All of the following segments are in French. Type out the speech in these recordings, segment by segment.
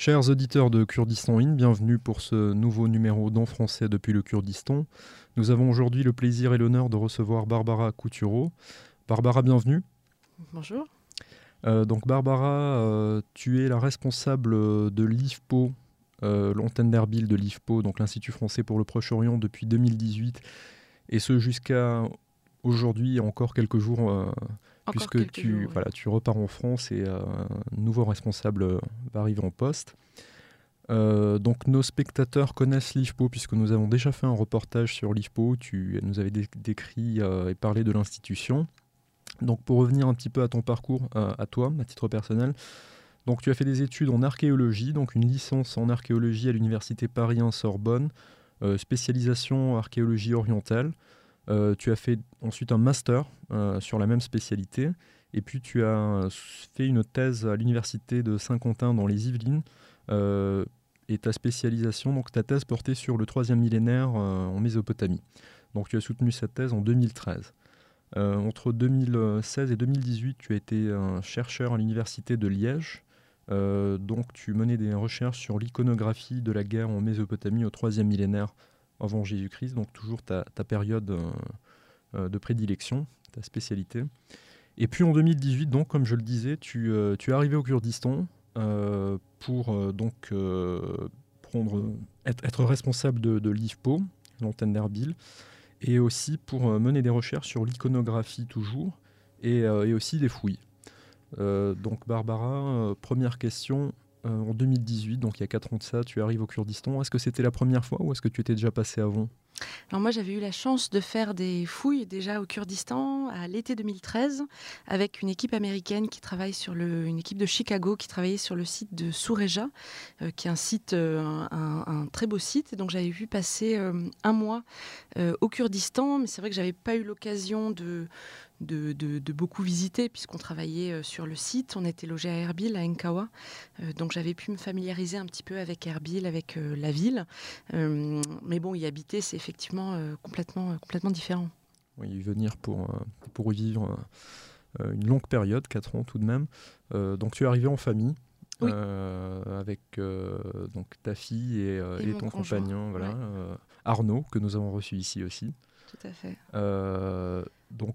Chers auditeurs de Kurdistan In, bienvenue pour ce nouveau numéro d'En français depuis le Kurdistan. Nous avons aujourd'hui le plaisir et l'honneur de recevoir Barbara Coutureau. Barbara, bienvenue. Bonjour. Euh, donc Barbara, euh, tu es la responsable de l'IFPO, euh, l'antenne d'Erbil de l'IFPO, donc l'Institut français pour le Proche-Orient depuis 2018, et ce jusqu'à aujourd'hui, encore quelques jours puisque tu, voilà, tu repars en France et euh, un nouveau responsable euh, va arriver en poste. Euh, donc nos spectateurs connaissent l'IFPO puisque nous avons déjà fait un reportage sur l'IFPO, tu nous avais décrit et parlé de l'institution. Donc pour revenir un petit peu à ton parcours, à toi, à titre personnel, donc tu as fait des études en archéologie, donc une licence en archéologie à l'université Paris 1 Sorbonne, spécialisation archéologie orientale. Euh, tu as fait ensuite un master euh, sur la même spécialité. Et puis tu as fait une thèse à l'université de Saint-Quentin dans les Yvelines. Euh, et ta spécialisation, donc ta thèse portait sur le troisième millénaire en Mésopotamie. Donc tu as soutenu cette thèse en 2013. entre 2016 et 2018, tu as été chercheur à l'université de Liège. donc tu menais des recherches sur l'iconographie de la guerre en Mésopotamie au troisième millénaire avant Jésus-Christ, donc toujours ta, période euh, euh, de prédilection, ta spécialité. Et puis en 2018, donc, comme je le disais, tu, euh, es arrivé au Kurdistan pour donc prendre, être, responsable de, de l'IFPO, l'antenne d'Erbil, et aussi pour mener des recherches sur l'iconographie toujours, et, aussi des fouilles. donc Barbara, première question, en 2018, donc il y a 4 ans de ça, tu arrives au Kurdistan. Est-ce que c'était la première fois ou est-ce que tu étais déjà passé avant? Alors moi j'avais eu la chance de faire des fouilles déjà au Kurdistan à l'été 2013 avec une équipe américaine qui travaille sur le, une équipe de Chicago qui travaillait sur le site de Soureja, euh, qui est un site, euh, un, très beau site. Donc j'avais vu passer un mois au Kurdistan, mais c'est vrai que j'avais pas eu l'occasion de, de, beaucoup visiter puisqu'on travaillait euh, sur le site. On était logé à Erbil, à Enkawa. Euh, donc j'avais pu me familiariser un petit peu avec Erbil, avec euh, la ville. mais bon, y habiter, c'est effectivement complètement, complètement différent. Oui, y venir pour, pour y vivre une longue période, 4 ans tout de même. donc tu es arrivé en famille. avec donc ta fille et, ton compagnon, voilà, Arnaud, que nous avons reçu ici aussi. Tout à fait. donc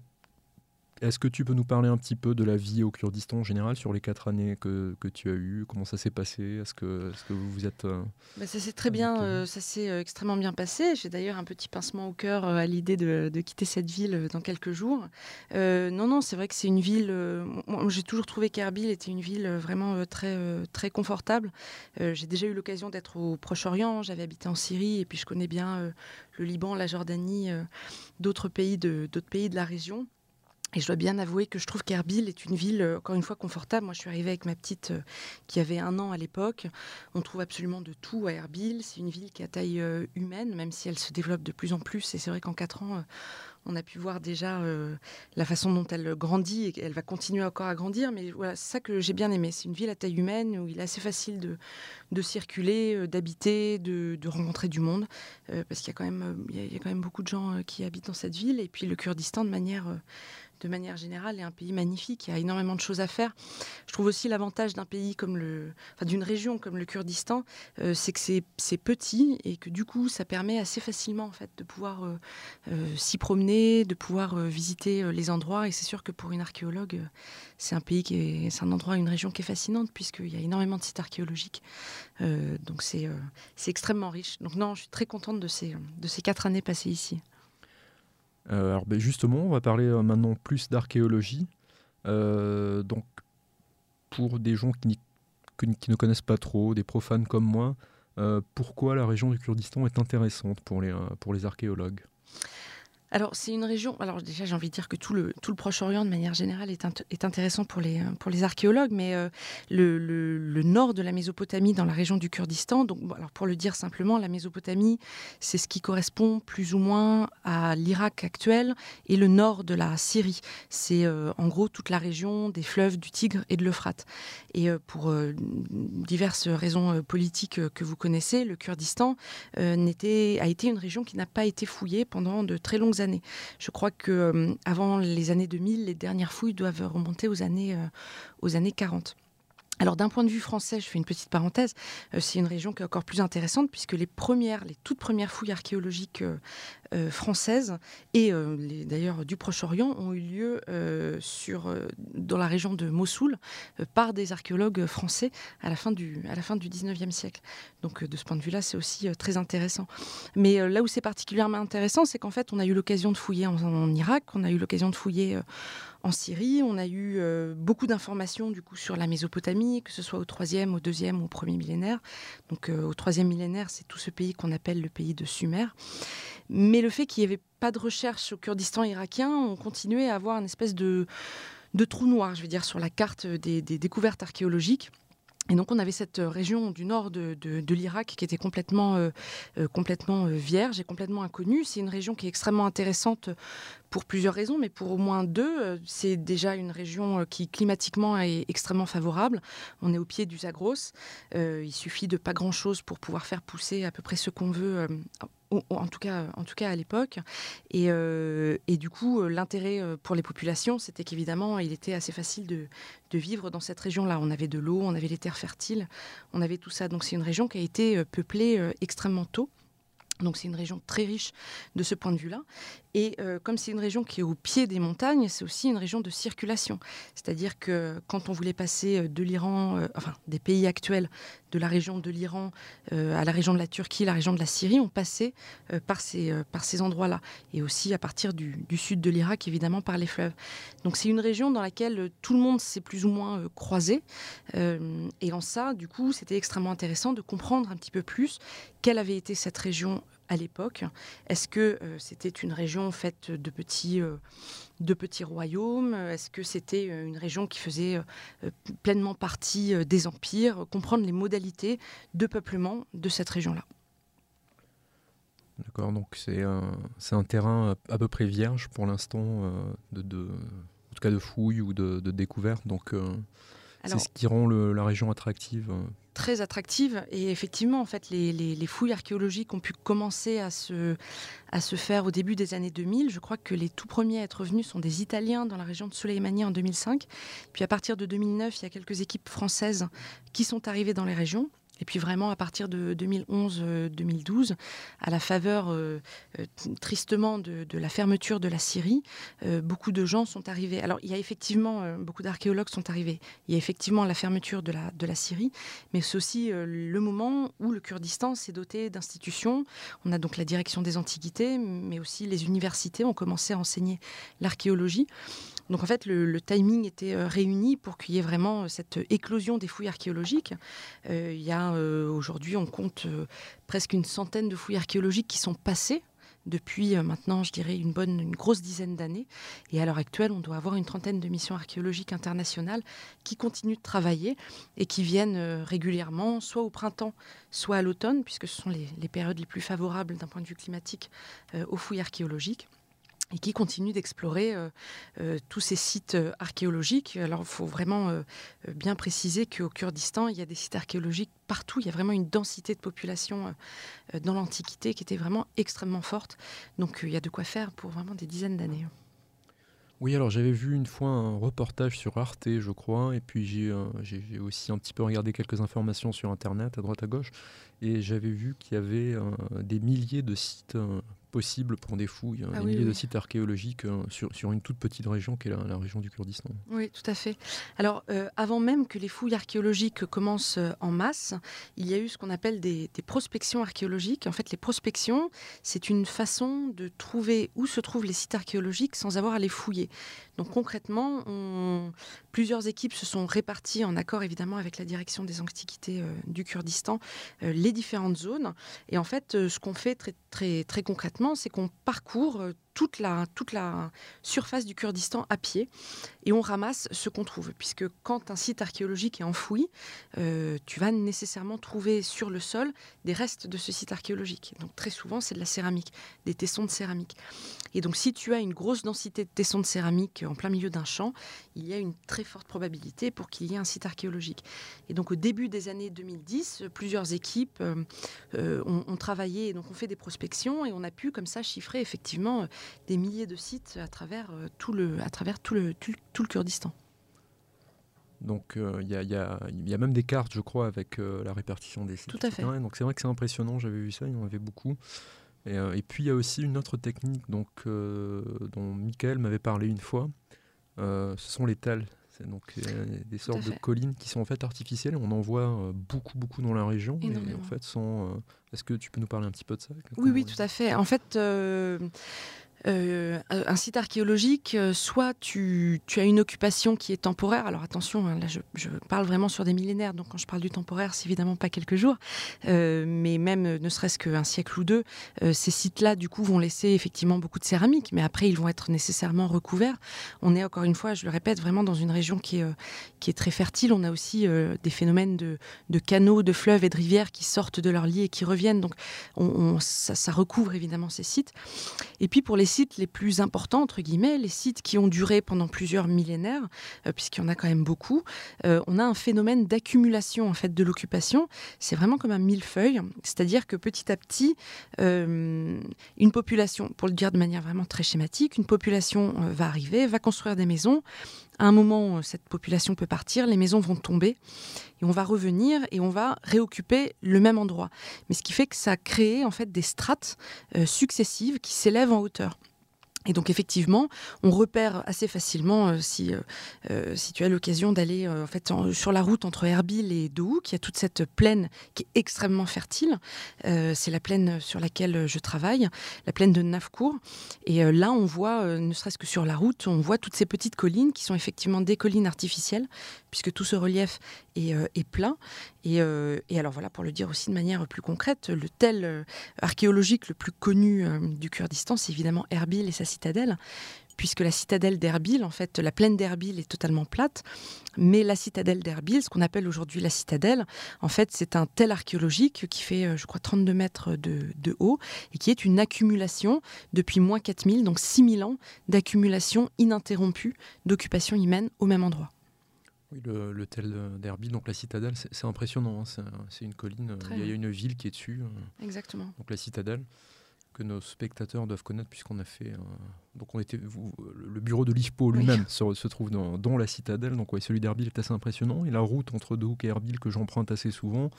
est-ce que tu peux nous parler un petit peu de la vie au Kurdistan en général sur les quatre années que, que tu as eues? Comment ça s'est passé? Est-ce que, est que vous vous êtes... Euh, bah, ça s'est très bien, euh, ça s'est euh, extrêmement bien passé. J'ai d'ailleurs un petit pincement au cœur à l'idée de, de, quitter cette ville dans quelques jours. non, non, c'est vrai que c'est une ville... J'ai toujours trouvé qu'Erbil était une ville vraiment très, très confortable. J'ai déjà eu l'occasion d'être au Proche-Orient, j'avais habité en Syrie et puis je connais bien le Liban, la Jordanie, d'autres pays, de, pays de la région. Et je dois bien avouer que je trouve qu'Erbil est une ville, euh, encore une fois, confortable. Moi, je suis arrivée avec ma petite euh, qui avait un an à l'époque. On trouve absolument de tout à Erbil. C'est une ville qui a taille euh, humaine, même si elle se développe de plus en plus. Et c'est vrai qu'en quatre ans, on a pu voir déjà la façon dont elle grandit et qu'elle va continuer encore à grandir. Mais voilà, c'est ça que j'ai bien aimé. C'est une ville à taille humaine où il est assez facile de, circuler, d'habiter, de, rencontrer du monde. parce qu'il y a quand même beaucoup de gens qui habitent dans cette ville. Et puis le Kurdistan, de manière de manière générale, est un pays magnifique. Il y a énormément de choses à faire. Je trouve aussi l'avantage d'un pays comme le, enfin, d'une région comme le Kurdistan, euh, c'est que c'est, petit et que du coup, ça permet assez facilement en fait de pouvoir euh, euh, s'y promener, de pouvoir visiter les endroits. Et c'est sûr que pour une archéologue, c'est un pays qui est, c'est un endroit, une région qui est fascinante puisqu'il y a énormément de sites archéologiques. donc c'est, c'est extrêmement riche. Donc non, je suis très contente de ces, de ces quatre années passées ici. Euh, alors ben, justement, on va parler euh, maintenant plus d'archéologie. Euh, donc, pour des gens qui, ne connaissent pas trop, des profanes comme moi, pourquoi la région du Kurdistan est intéressante pour les archéologues? Alors, c'est une région. Alors, déjà, j'ai envie de dire que tout le, Proche-Orient, de manière générale, est, intéressant pour les, archéologues, mais euh, le, nord de la Mésopotamie, dans la région du Kurdistan, donc, alors pour le dire simplement, la Mésopotamie, c'est ce qui correspond plus ou moins à l'Irak actuel et le nord de la Syrie. C'est euh, en gros toute la région des fleuves du Tigre et de l'Euphrate. Et euh, pour diverses raisons politiques que vous connaissez, le Kurdistan a été une région qui n'a pas été fouillée pendant de très longues années. Je crois que euh, avant les années 2000, les dernières fouilles doivent remonter aux années, euh, aux années 40. Alors d'un point de vue français, je fais une petite parenthèse, euh, c'est une région qui est encore plus intéressante puisque les premières, les toutes premières fouilles archéologiques euh, euh, françaises et d'ailleurs du Proche-Orient ont eu lieu dans la région de Mossoul par des archéologues français à la fin du, à la fin du 19e siècle. Donc de ce point de vue-là, c'est aussi très intéressant. Mais là où c'est particulièrement intéressant, c'est qu'en fait, on a eu l'occasion de fouiller en, en, Irak, on a eu l'occasion de fouiller en Syrie. On a eu euh, beaucoup d'informations du coup sur la Mésopotamie, que ce soit au troisième, au deuxième ou au premier millénaire. Donc euh, au troisième millénaire, c'est tout ce pays qu'on appelle le pays de Sumer. Mais le fait qu'il n'y avait pas de recherche au Kurdistan irakien, on continuait à avoir une espèce de, de trou noir, je veux dire, sur la carte des découvertes archéologiques. Et donc on avait cette euh, région du nord de, l'Irak qui était complètement, euh, euh, complètement vierge et complètement inconnue. C'est une région qui est extrêmement intéressante pour plusieurs raisons, mais pour au moins deux. C'est déjà une région qui climatiquement est extrêmement favorable. On est au pied du Zagros. il suffit de pas grand-chose pour pouvoir faire pousser à peu près ce qu'on veut en tout cas, en tout cas à l'époque. Et, euh, du coup, euh, l'intérêt euh, pour les populations, c'était qu'évidemment, il était assez facile de, vivre dans cette région-là. On avait de l'eau, on avait les terres fertiles, on avait tout ça. Donc c'est une région qui a été peuplée extrêmement tôt. Donc c'est une région très riche de ce point de vue-là. Et euh, comme c'est une région qui est au pied des montagnes, c'est aussi une région de circulation. C'est-à-dire que quand on voulait passer euh, de l'Iran, euh, enfin des pays actuels, de la région de l'Iran à la région de la Turquie, la région de la Syrie, on passait par ces, ces endroits-là. Et aussi à partir du, du sud de l'Irak, évidemment, par les fleuves. Donc c'est une région dans laquelle tout le monde s'est plus ou moins croisé. et en ça, du coup, c'était extrêmement intéressant de comprendre un petit peu plus quelle avait été cette région à l'époque Est-ce que euh, c'était une région faite de petits, euh, de petits royaumes? Est-ce que c'était euh, une région qui faisait pleinement partie des empires? Comprendre les modalités de peuplement de cette région-là. D'accord, donc c'est un, terrain à peu près vierge pour l'instant, de, de, en tout cas de fouilles ou de, de découvertes. Donc c'est ce qui rend la région attractive très attractive. Et effectivement, en fait, les, fouilles archéologiques ont pu commencer à se, à se faire au début des années 2000. Je crois que les tout premiers à être venus sont des Italiens dans la région de Soleimani en 2005. Puis à partir de 2009, il y a quelques équipes françaises qui sont arrivées dans les régions. Et puis vraiment, à partir de 2011-2012, euh, à la faveur euh, euh, tristement de, la fermeture de la Syrie, beaucoup de gens sont arrivés. Alors, il y a effectivement, beaucoup d'archéologues sont arrivés. Il y a effectivement la fermeture de la, de la Syrie, mais c'est aussi le moment où le Kurdistan s'est doté d'institutions. On a donc la direction des antiquités, mais aussi les universités ont commencé à enseigner l'archéologie. Donc en fait, le, timing était réuni pour qu'il y ait vraiment cette éclosion des fouilles archéologiques. Il y a aujourd'hui, on compte presque une centaine de fouilles archéologiques qui sont passées depuis maintenant, je dirais, une bonne, une grosse dizaine d'années. Et à l'heure actuelle, on doit avoir une trentaine de missions archéologiques internationales qui continuent de travailler et qui viennent régulièrement, soit au printemps, soit à l'automne, puisque ce sont les, périodes les plus favorables d'un point de vue climatique aux fouilles archéologiques et qui continue d'explorer euh, euh, tous ces sites euh, archéologiques. Alors, il faut vraiment bien préciser qu'au Kurdistan, il y a des sites archéologiques partout. Il y a vraiment une densité de population dans l'Antiquité qui était vraiment extrêmement forte. Donc, il y a de quoi faire pour vraiment des dizaines d'années. Oui, alors j'avais vu une fois un reportage sur Arte, je crois, et puis j'ai aussi un petit peu regardé quelques informations sur Internet, à droite à gauche, et j'avais vu qu'il y avait des milliers de sites possible pour des fouilles, hein, ah des milliers de sites archéologiques euh, sur, sur, une toute petite région qui est la, région du Kurdistan. Oui, tout à fait. Alors, euh, avant même que les fouilles archéologiques commencent euh, en masse, il y a eu ce qu'on appelle des, prospections archéologiques. En fait, les prospections, c'est une façon de trouver où se trouvent les sites archéologiques sans avoir à les fouiller. Donc concrètement, plusieurs équipes se sont réparties en accord évidemment avec la direction des antiquités du Kurdistan, les différentes zones. Et en fait, ce qu'on fait très, très, très concrètement, c'est qu'on parcourt euh, toute la, toute la surface du Kurdistan à pied et on ramasse ce qu'on trouve. Puisque quand un site archéologique est enfoui, euh, tu vas nécessairement trouver sur le sol des restes de ce site archéologique. Donc très souvent, c'est de la céramique, des tessons de céramique. Et donc si tu as une grosse densité de tessons de céramique en plein milieu d'un champ, il y a une très forte probabilité pour qu'il y ait un site archéologique. Et donc au début des années 2010, plusieurs équipes euh, euh, ont, ont, travaillé, donc on fait des prospections et on a pu comme ça chiffrer effectivement des milliers de sites à travers euh, tout le, à travers tout le, tout, le Kurdistan. Donc il y, a, même des cartes, je crois, avec la répartition des sites. Tout à fait. donc c'est vrai que c'est impressionnant, j'avais vu ça, il y en avait beaucoup. Et, puis il y a aussi une autre technique donc, dont Michael m'avait parlé une fois, ce sont les tels. C'est donc des sortes de collines qui sont en fait artificielles. On en voit beaucoup, beaucoup dans la région. Et en fait, sont. Est-ce que tu peux nous parler un petit peu de ça Oui, oui, tout à fait. En fait, euh, un site archéologique, euh, soit tu, as une occupation qui est temporaire. Alors attention, hein, là je, parle vraiment sur des millénaires, donc quand je parle du temporaire, c'est évidemment pas quelques jours, euh, mais même ne serait-ce qu'un siècle ou deux, ces sites-là du coup vont laisser effectivement beaucoup de céramique, mais après ils vont être nécessairement recouverts. On est encore une fois, je le répète, vraiment dans une région qui est, très fertile. On a aussi des phénomènes de, canaux, de fleuves et de rivières qui sortent de leur lit et qui reviennent, donc on, ça, ça recouvre évidemment ces sites. Et puis pour les sites les plus importants, entre guillemets, les sites qui ont duré pendant plusieurs millénaires, euh, puisqu'il y en a quand même beaucoup, euh, on a un phénomène d'accumulation en fait de l'occupation. C'est vraiment comme un millefeuille, c'est-à-dire que petit à petit, euh, une population, pour le dire de manière vraiment très schématique, une population va arriver, va construire des maisons, à un moment, cette population peut partir, les maisons vont tomber, et on va revenir et on va réoccuper le même endroit. Mais ce qui fait que ça a créé en fait des strates euh, successives qui s'élèvent en hauteur. Et donc effectivement, on repère assez facilement euh, si, euh, euh, si tu as l'occasion d'aller en fait sur la route entre Erbil et Dohou, qui a toute cette plaine qui est extrêmement fertile. c'est la plaine sur laquelle je travaille, la plaine de Navkour. Et là, on voit, ne serait-ce que sur la route, on voit toutes ces petites collines qui sont effectivement des collines artificielles, puisque tout ce relief est, plat. Et, et, alors voilà, pour le dire aussi de manière plus concrète, le tel archéologique le plus connu du Kurdistan, c'est évidemment Erbil et sa citadelle, puisque la citadelle d'Erbil, en fait, la plaine d'Erbil est totalement plate, mais la citadelle d'Erbil, ce qu'on appelle aujourd'hui la citadelle, en fait, c'est un tel archéologique qui fait, euh, je crois, 32 mètres de, haut, et qui est une accumulation depuis moins 4000, donc 6000 ans d'accumulation ininterrompue d'occupation humaine au même endroit. Oui, le, tel d'Erbil, donc la citadelle, c'est impressionnant. Hein, c'est une colline, il y a une ville qui est dessus. Euh, Exactement. Donc la citadelle que nos spectateurs doivent connaître puisqu'on a fait donc on était le bureau de l'IFPO lui-même se, trouve dans, la citadelle donc ouais, celui d'Erbil est assez impressionnant et la route entre Dohuk et Erbil que j'emprunte assez souvent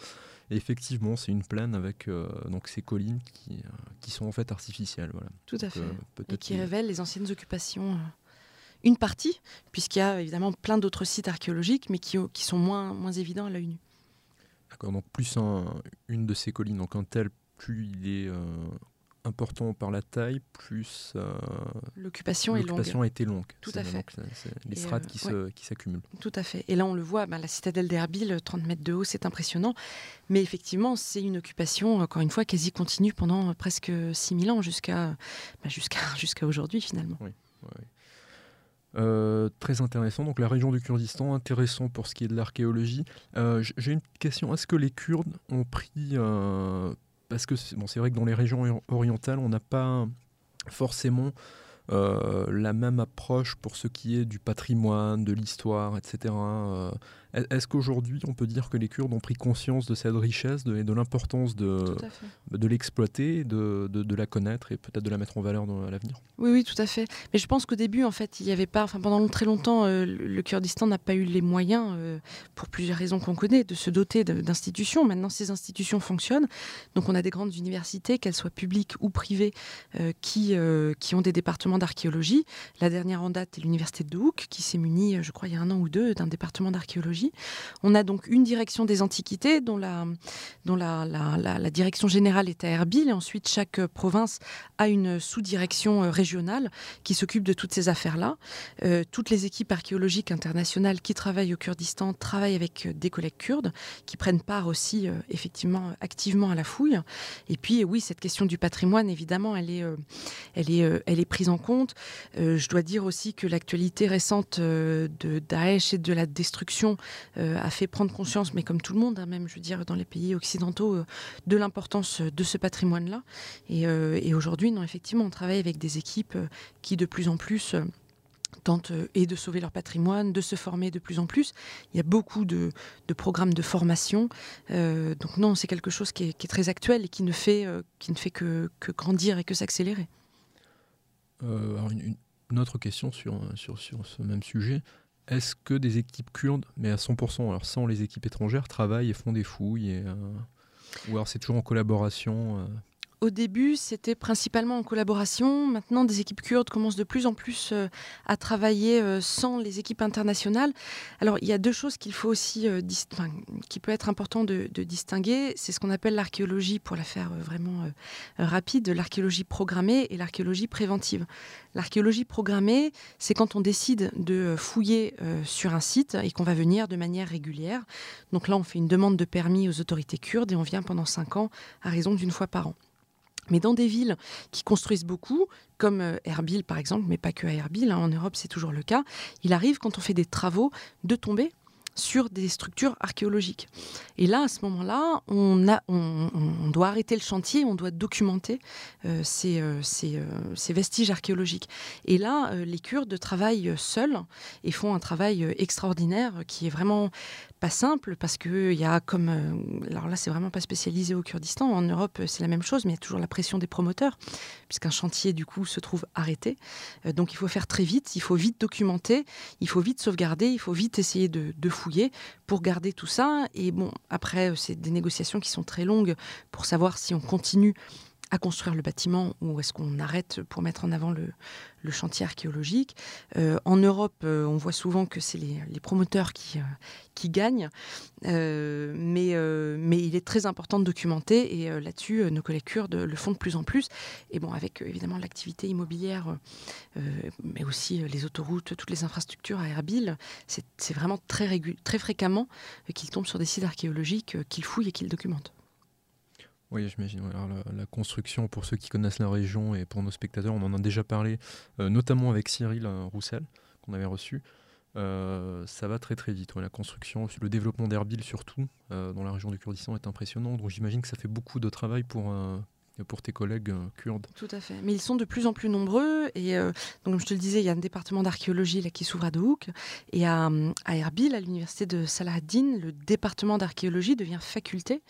et effectivement c'est une plaine avec euh, donc ces collines qui, euh, qui sont en fait artificielles voilà. tout à fait euh, et qui révèlent les anciennes occupations une partie puisqu'il y a évidemment plein d'autres sites archéologiques mais qui, qui sont moins, moins évidents à l'œil nu d'accord donc plus une de ces collines donc un tel plus il est important par la taille, plus euh, l'occupation est longue. a été longue. Tout à fait. les strates euh, qui s'accumulent. Tout à fait. Et là, on le voit, bah, la citadelle d'Erbil, 30 mètres de haut, c'est impressionnant. Mais effectivement, c'est une occupation, encore une fois, quasi continue pendant presque 6000 ans, jusqu'à bah, jusqu'à jusqu'à aujourd'hui, finalement. Oui. Euh, très intéressant. Donc la région du Kurdistan, intéressant pour ce qui est de l'archéologie. J'ai une question. Est-ce que les Kurdes ont pris parce que c'est vrai que dans les régions orientales, on n'a pas forcément euh, la même approche pour ce qui est du patrimoine, de l'histoire, etc. Est-ce qu'aujourd'hui, on peut dire que les Kurdes ont pris conscience de cette richesse et de, l'importance de, de l'exploiter, de, de, la connaître et peut-être de la mettre en valeur dans, à l'avenir? Oui, oui, tout à fait. Mais je pense qu'au début, en fait, il n'y avait pas, enfin, pendant très longtemps, euh, le Kurdistan n'a pas eu les moyens, euh, pour plusieurs raisons qu'on connaît, de se doter d'institutions. Maintenant, ces institutions fonctionnent. Donc, on a des grandes universités, qu'elles soient publiques ou privées, euh, qui, qui ont des départements d'archéologie. La dernière en date est l'université de Douk, qui s'est munie, je crois, il y a un an ou deux, d'un département d'archéologie on a donc une direction des antiquités dont la, direction générale est à Erbil et ensuite chaque province a une sous-direction euh, régionale qui s'occupe de toutes ces affaires-là. Euh, toutes les équipes archéologiques internationales qui travaillent au Kurdistan travaillent avec euh, des collègues kurdes qui prennent part aussi effectivement activement à la fouille. Et puis oui, cette question du patrimoine, évidemment, elle est, elle est, prise en compte. je dois dire aussi que l'actualité récente de Daesh et de la destruction euh, a fait prendre conscience, mais comme tout le monde, hein, même je veux dans les pays occidentaux, euh, de l'importance de ce patrimoine-là. Et, euh, aujourd'hui, non, effectivement, on travaille avec des équipes qui de plus en plus tentent et de sauver leur patrimoine, de se former de plus en plus. Il y a beaucoup de, programmes de formation. donc non, c'est quelque chose qui est, très actuel et qui ne fait, qui ne fait que, grandir et que s'accélérer. alors une, une, autre question sur, sur, sur, ce même sujet. Est-ce que des équipes kurdes, mais à 100%, alors sans les équipes étrangères, travaillent et font des fouilles et, Ou alors c'est toujours en collaboration au début, c'était principalement en collaboration. Maintenant, des équipes kurdes commencent de plus en plus euh, à travailler euh, sans les équipes internationales. Alors, il y a deux choses qu'il faut aussi, euh, qui peut être important de, distinguer. C'est ce qu'on appelle l'archéologie, pour la faire vraiment rapide, l'archéologie programmée et l'archéologie préventive. L'archéologie programmée, c'est quand on décide de fouiller sur un site et qu'on va venir de manière régulière. Donc là, on fait une demande de permis aux autorités kurdes et on vient pendant cinq ans à raison d'une fois par an. Mais dans des villes qui construisent beaucoup, comme euh, Erbil par exemple, mais pas que à Erbil, hein, en Europe c'est toujours le cas, il arrive quand on fait des travaux de tomber sur des structures archéologiques. Et là, à ce moment-là, on, doit arrêter le chantier, on doit documenter euh, ces, euh, ces, vestiges archéologiques. Et là, les Kurdes travaillent seuls et font un travail extraordinaire qui est vraiment pas simple parce que il y a comme euh, alors là c'est vraiment pas spécialisé au Kurdistan en Europe c'est la même chose mais il y a toujours la pression des promoteurs puisqu'un chantier du coup se trouve arrêté. Euh, donc il faut faire très vite il faut vite documenter il faut vite sauvegarder il faut vite essayer de fouiller pour garder tout ça. Et bon après c'est des négociations qui sont très longues pour savoir si on continue à construire le bâtiment ou est-ce qu'on arrête pour mettre en avant le, chantier archéologique euh, En Europe, euh, on voit souvent que c'est les, promoteurs qui, euh, gagnent, mais, il est très important de documenter et là-dessus, nos collègues kurdes le font de plus en plus. Et bon, avec évidemment l'activité immobilière, mais aussi les autoroutes, toutes les infrastructures à Erbil, c'est vraiment très fréquemment qu'ils tombent sur des sites archéologiques qu'ils fouillent et qu'ils documentent. Oui, j'imagine. la, construction, pour ceux qui connaissent la région et pour nos spectateurs, on en a déjà parlé, euh, notamment avec Cyril euh, Roussel, qu'on avait reçu. Euh, ça va très très vite. la construction, le développement d'Erbil surtout, dans la région du Kurdistan, est impressionnant. Donc j'imagine que ça fait beaucoup de travail pour, pour tes collègues euh, kurdes. Tout à fait. Mais ils sont de plus en plus nombreux. Et euh, donc, comme je te le disais, il y a un département d'archéologie qui s'ouvre à Dohuk. Et à, Erbil, à l'université de Salahaddin, le département d'archéologie devient faculté,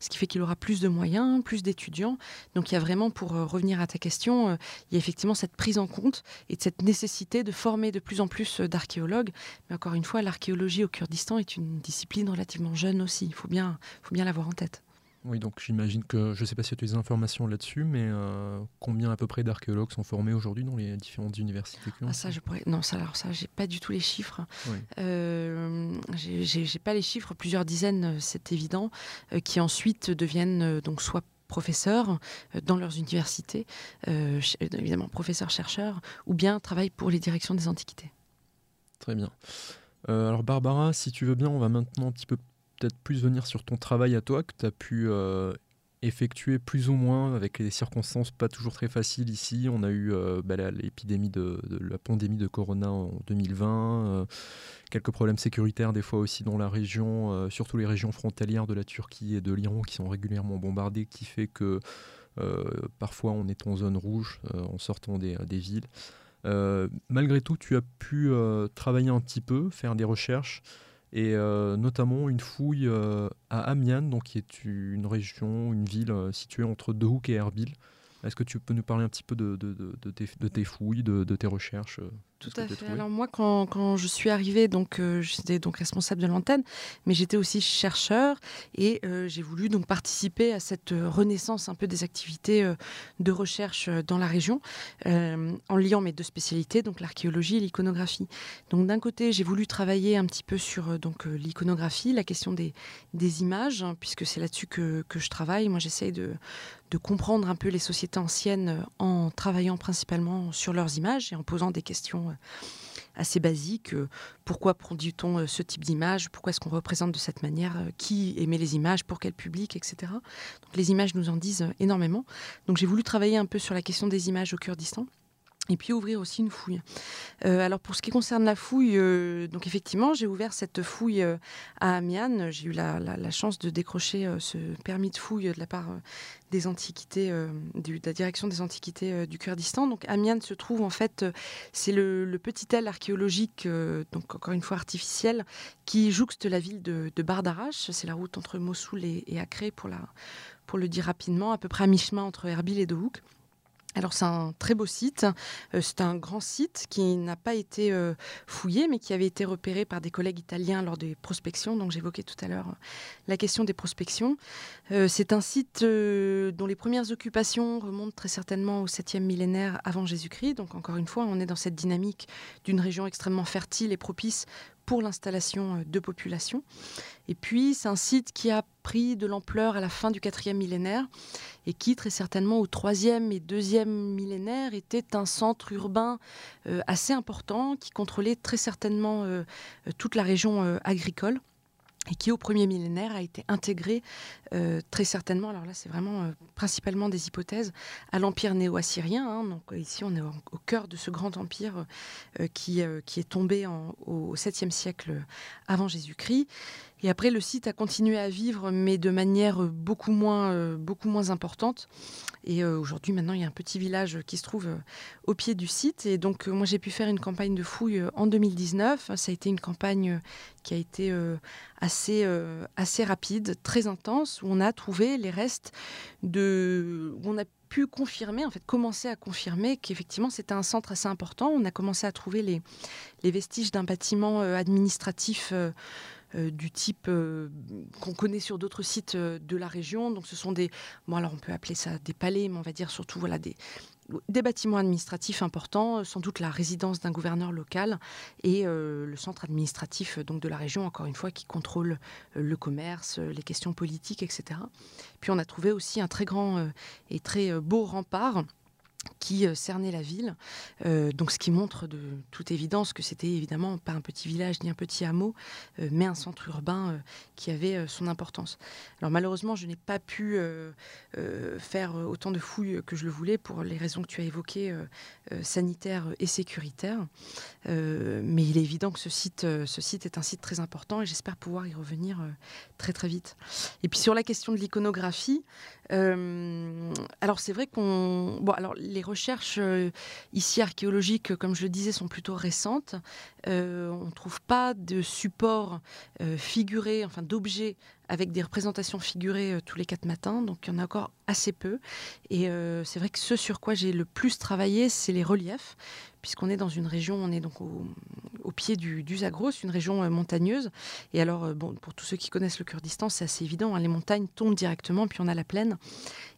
ce qui fait qu'il aura plus de moyens, plus d'étudiants. Donc, il y a vraiment, pour euh, revenir à ta question, il y a effectivement cette prise en compte et cette nécessité de former de plus en plus d'archéologues. Mais encore une fois, l'archéologie au Kurdistan est une discipline relativement jeune aussi. Il faut bien, faut bien l'avoir en tête. Oui, donc j'imagine que, je ne sais pas si tu as des informations là-dessus, mais euh, combien à peu près d'archéologues sont formés aujourd'hui dans les différentes universités ah, ça, je pourrais... Non, ça, alors ça, j'ai pas du tout les chiffres. Euh, j'ai pas les chiffres, plusieurs dizaines, c'est évident, euh, qui ensuite deviennent euh, donc soit professeurs dans leurs universités, évidemment professeurs-chercheurs, ou bien travaillent pour les directions des antiquités. Très bien. alors Barbara, si tu veux bien, on va maintenant un petit peu peut-être plus venir sur ton travail à toi que tu as pu euh, effectuer plus ou moins avec des circonstances pas toujours très faciles ici. On a eu euh, bah, l'épidémie de, la pandémie de Corona en 2020, euh, quelques problèmes sécuritaires des fois aussi dans la région, surtout les régions frontalières de la Turquie et de l'Iran qui sont régulièrement bombardées, qui fait que parfois on est en zone rouge en sortant des villes. malgré tout, tu as pu travailler un petit peu, faire des recherches et euh, notamment une fouille euh, à Amiens, donc qui est une région, une ville euh, située entre Dohuk et Erbil. Est-ce que tu peux nous parler un petit peu de, tes, fouilles, de, tes recherches tout à fait. Alors moi, quand, quand, je suis arrivée, donc euh, j'étais donc responsable de l'antenne, mais j'étais aussi chercheur et euh, j'ai voulu donc participer à cette euh, renaissance un peu des activités de recherche dans la région, en liant mes deux spécialités, donc l'archéologie et l'iconographie. Donc d'un côté, j'ai voulu travailler un petit peu sur donc l'iconographie, la question des, des images, hein, puisque c'est là-dessus que, que, je travaille. Moi, j'essaye de, de comprendre un peu les sociétés anciennes en travaillant principalement sur leurs images et en posant des questions euh, assez basique. Euh, pourquoi produit-on euh, ce type d'image Pourquoi est-ce qu'on représente de cette manière Qui émet les images Pour quel public Etc. Les images nous en disent énormément. Donc j'ai voulu travailler un peu sur la question des images au Kurdistan et puis ouvrir aussi une fouille. Euh, alors pour ce qui concerne la fouille, euh, donc effectivement, j'ai ouvert cette fouille euh, à Amiens. J'ai eu la, chance de décrocher ce permis de fouille de la part des antiquités, de la direction des antiquités du Kurdistan. Donc Amiens se trouve en fait, c'est le, petit aile archéologique, donc encore une fois artificiel, qui jouxte la ville de, de Bardarache. C'est la route entre Mossoul et, et pour le dire rapidement, à peu près à mi-chemin entre Erbil et Dohuk. Alors c'est un très beau site, euh, c'est un grand site qui n'a pas été euh, fouillé mais qui avait été repéré par des collègues italiens lors des prospections, donc j'évoquais tout à l'heure euh, la question des prospections. c'est un site dont les premières occupations remontent très certainement au 7e millénaire avant Jésus-Christ, donc encore une fois on est dans cette dynamique d'une région extrêmement fertile et propice pour l'installation euh, de population. Et puis, c'est un site qui a pris de l'ampleur à la fin du quatrième millénaire et qui, très certainement, au troisième et deuxième millénaire, était un centre urbain euh, assez important qui contrôlait très certainement euh, toute la région agricole et qui au premier millénaire a été intégré euh, très certainement, alors là c'est vraiment euh, principalement des hypothèses, à l'empire néo-assyrien. Hein. donc euh, ici on est au, cœur de ce grand empire qui, qui est tombé au 7e siècle avant Jésus-Christ et après, le site a continué à vivre, mais de manière beaucoup moins, euh, beaucoup moins importante. Et euh, aujourd'hui, maintenant, il y a un petit village qui se trouve euh, au pied du site. Et donc, moi, j'ai pu faire une campagne de fouille en 2019. Ça a été une campagne qui a été assez, assez rapide, très intense, où on a trouvé les restes de... Où on a pu confirmer, en fait, commencer à confirmer qu'effectivement c'était un centre assez important. On a commencé à trouver les, les vestiges d'un bâtiment administratif euh, du type euh, qu'on connaît sur d'autres sites euh, de la région. Donc ce sont des, bon alors on peut appeler ça des palais, mais on va dire surtout voilà des, des bâtiments administratifs importants, sans doute la résidence d'un gouverneur local et le centre administratif donc de la région, encore une fois, qui contrôle le commerce, les questions politiques, etc. Puis on a trouvé aussi un très grand et très beau rempart qui euh, cernait la ville. Euh, donc, ce qui montre de toute évidence que c'était évidemment pas un petit village ni un petit hameau, euh, mais un centre urbain qui avait son importance. Alors, malheureusement, je n'ai pas pu faire autant de fouilles que je le voulais pour les raisons que tu as évoquées, sanitaires et sécuritaires. mais il est évident que ce site, ce site est un site très important et j'espère pouvoir y revenir très très vite. Et puis sur la question de l'iconographie, alors c'est vrai qu'on, bon alors les recherches euh, ici archéologiques, comme je le disais, sont plutôt récentes. Euh, on ne trouve pas de support euh, figuré, enfin d'objets avec des représentations figurées tous les quatre matins, donc il y en a encore assez peu. Et c'est vrai que ce sur quoi j'ai le plus travaillé, c'est les reliefs, puisqu'on est dans une région, on est donc au, pied du, Zagros, une région montagneuse. Et alors, bon, pour tous ceux qui connaissent le Kurdistan, c'est assez évident, hein, les montagnes tombent directement, puis on a la plaine.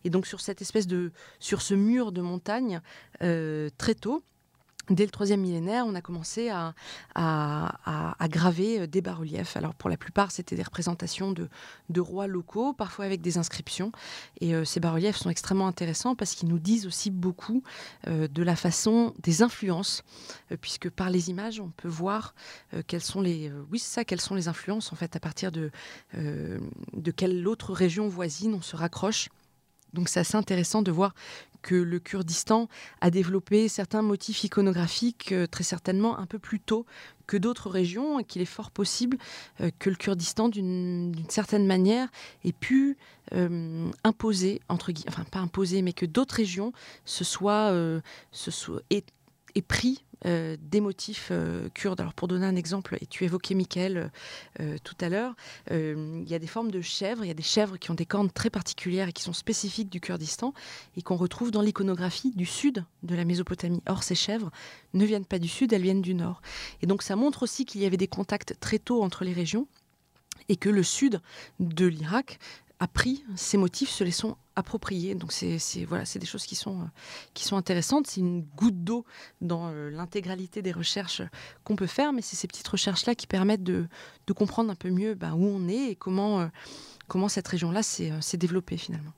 Et donc sur cette espèce de, sur ce mur de montagne, très tôt, Dès le troisième millénaire, on a commencé à, graver euh, des bas-reliefs. Alors pour la plupart, c'était des représentations de, rois locaux, parfois avec des inscriptions. Et euh, ces bas-reliefs sont extrêmement intéressants parce qu'ils nous disent aussi beaucoup euh, de la façon des influences, puisque par les images, on peut voir quelles sont les, influences en fait à partir de quelle autre région voisine on se raccroche. Donc c'est assez intéressant de voir que le Kurdistan a développé certains motifs iconographiques euh, très certainement un peu plus tôt que d'autres régions et qu'il est fort possible euh, que le Kurdistan, d'une certaine manière, ait pu euh, imposer, entre guillemets, enfin pas imposer, mais que d'autres régions se soient, se pris euh, des motifs euh, kurdes. Alors pour donner un exemple, et tu évoquais Michael euh, tout à l'heure, il y a des formes de chèvres, il y a des chèvres qui ont des cornes très particulières et qui sont spécifiques du Kurdistan et qu'on retrouve dans l'iconographie du sud de la Mésopotamie. Or ces chèvres ne viennent pas du sud, elles viennent du nord. Et donc ça montre aussi qu'il y avait des contacts très tôt entre les régions et que le sud de l'Irak a pris ces motifs, se les sont appropriés. Donc c'est voilà, c'est des choses qui sont qui sont intéressantes. C'est une goutte d'eau dans euh, l'intégralité des recherches qu'on peut faire, mais c'est ces petites recherches là qui permettent de, de comprendre un peu mieux bah, où on est et comment euh, comment cette région là s'est euh, développée finalement.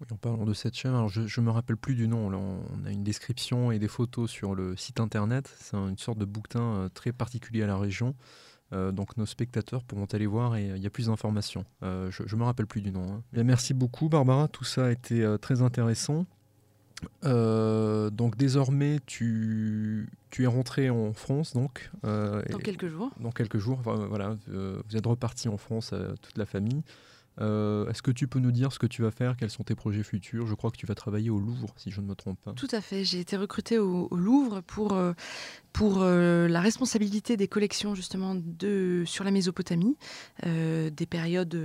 Oui, en parlant de cette chaîne, alors je ne me rappelle plus du nom. On a une description et des photos sur le site internet. C'est une sorte de bouquetin très particulier à la région. Euh, donc nos spectateurs pourront aller voir et il y a plus d'informations. Euh, je ne me rappelle plus du nom. Hein. merci beaucoup Barbara, tout ça a été euh, très intéressant. donc désormais tu, tu es rentré en France donc dans quelques jours. Dans quelques jours, voilà, vous êtes reparti en France toute la famille. Euh, est-ce que tu peux nous dire ce que tu vas faire? Quels sont tes projets futurs? Je crois que tu vas travailler au Louvre, si je ne me trompe pas. Tout à fait. J'ai été recrutée au, Louvre pour, euh, pour euh, la responsabilité des collections justement de, sur la Mésopotamie, des périodes,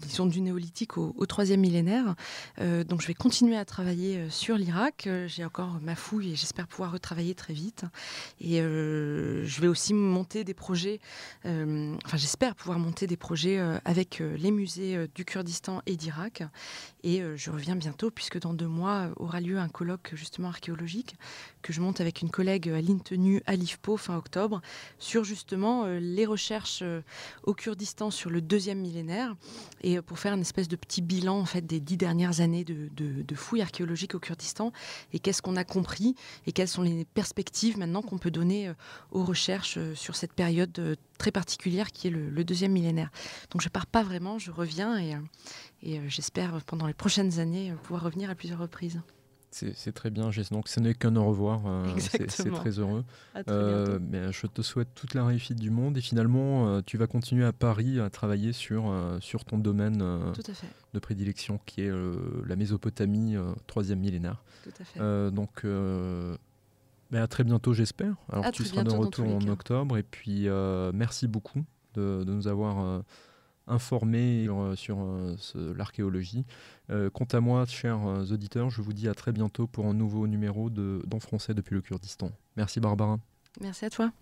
disons, du néolithique au, troisième millénaire. donc je vais continuer à travailler sur l'Irak. J'ai encore ma fouille et j'espère pouvoir retravailler très vite. Et je vais aussi monter des projets, enfin j'espère pouvoir monter des projets avec les musées du Kurdistan et d'Irak. Et euh, je reviens bientôt, puisque dans deux mois aura lieu un colloque justement archéologique que je monte avec une collègue à l'INTENU à l'IFPO fin octobre, sur justement euh, les recherches au Kurdistan sur le deuxième millénaire, et pour faire une espèce de petit bilan en fait des dix dernières années de, fouilles archéologiques au Kurdistan, et qu'est-ce qu'on a compris, et quelles sont les perspectives maintenant qu'on peut donner aux recherches sur cette période très particulière qui est le, deuxième millénaire. Donc je pars pas vraiment, je reviens et, euh, et euh, j'espère pendant les prochaines années euh, pouvoir revenir à plusieurs reprises. C'est très bien, donc ce n'est qu'un au revoir, c'est très heureux. mais je te souhaite toute la réussite du monde et finalement tu vas continuer à Paris à travailler sur, sur ton domaine de prédilection qui est la Mésopotamie, troisième millénaire. Tout à fait. donc mais à très bientôt, j'espère. Alors, tu seras de retour en octobre. Et puis, euh, merci beaucoup de, nous avoir euh, informés sur, euh, l'archéologie. quant à moi, chers auditeurs, je vous dis à très bientôt pour un nouveau numéro de Dans Français depuis le Kurdistan. Merci, Barbara. Merci à toi.